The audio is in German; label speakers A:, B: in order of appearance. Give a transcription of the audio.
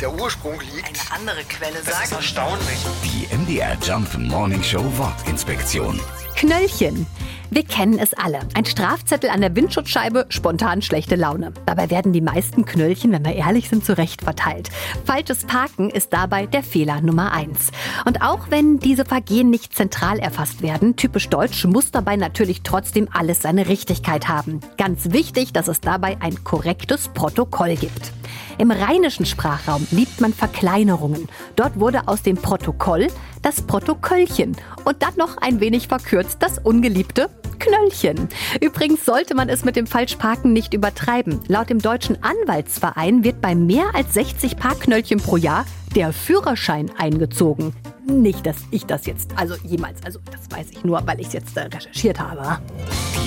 A: der Ursprung liegt.
B: Eine andere Quelle
A: Das ist
B: sagt.
A: erstaunlich.
C: Die MDR Jump Morning Show Wortinspektion.
D: Knöllchen. Wir kennen es alle. Ein Strafzettel an der Windschutzscheibe, spontan schlechte Laune. Dabei werden die meisten Knöllchen, wenn wir ehrlich sind, zurecht verteilt. Falsches Parken ist dabei der Fehler Nummer eins. Und auch wenn diese Vergehen nicht zentral erfasst werden, typisch deutsch, muss dabei natürlich trotzdem alles seine Richtigkeit haben. Ganz wichtig, dass es dabei ein korrektes Protokoll gibt. Im rheinischen Sprachraum liebt man Verkleinerungen. Dort wurde aus dem Protokoll das Protoköllchen und dann noch ein wenig verkürzt das ungeliebte Knöllchen. Übrigens sollte man es mit dem Falschparken nicht übertreiben. Laut dem Deutschen Anwaltsverein wird bei mehr als 60 Parkknöllchen pro Jahr der Führerschein eingezogen. Nicht, dass ich das jetzt, also jemals, also das weiß ich nur, weil ich es jetzt äh, recherchiert habe.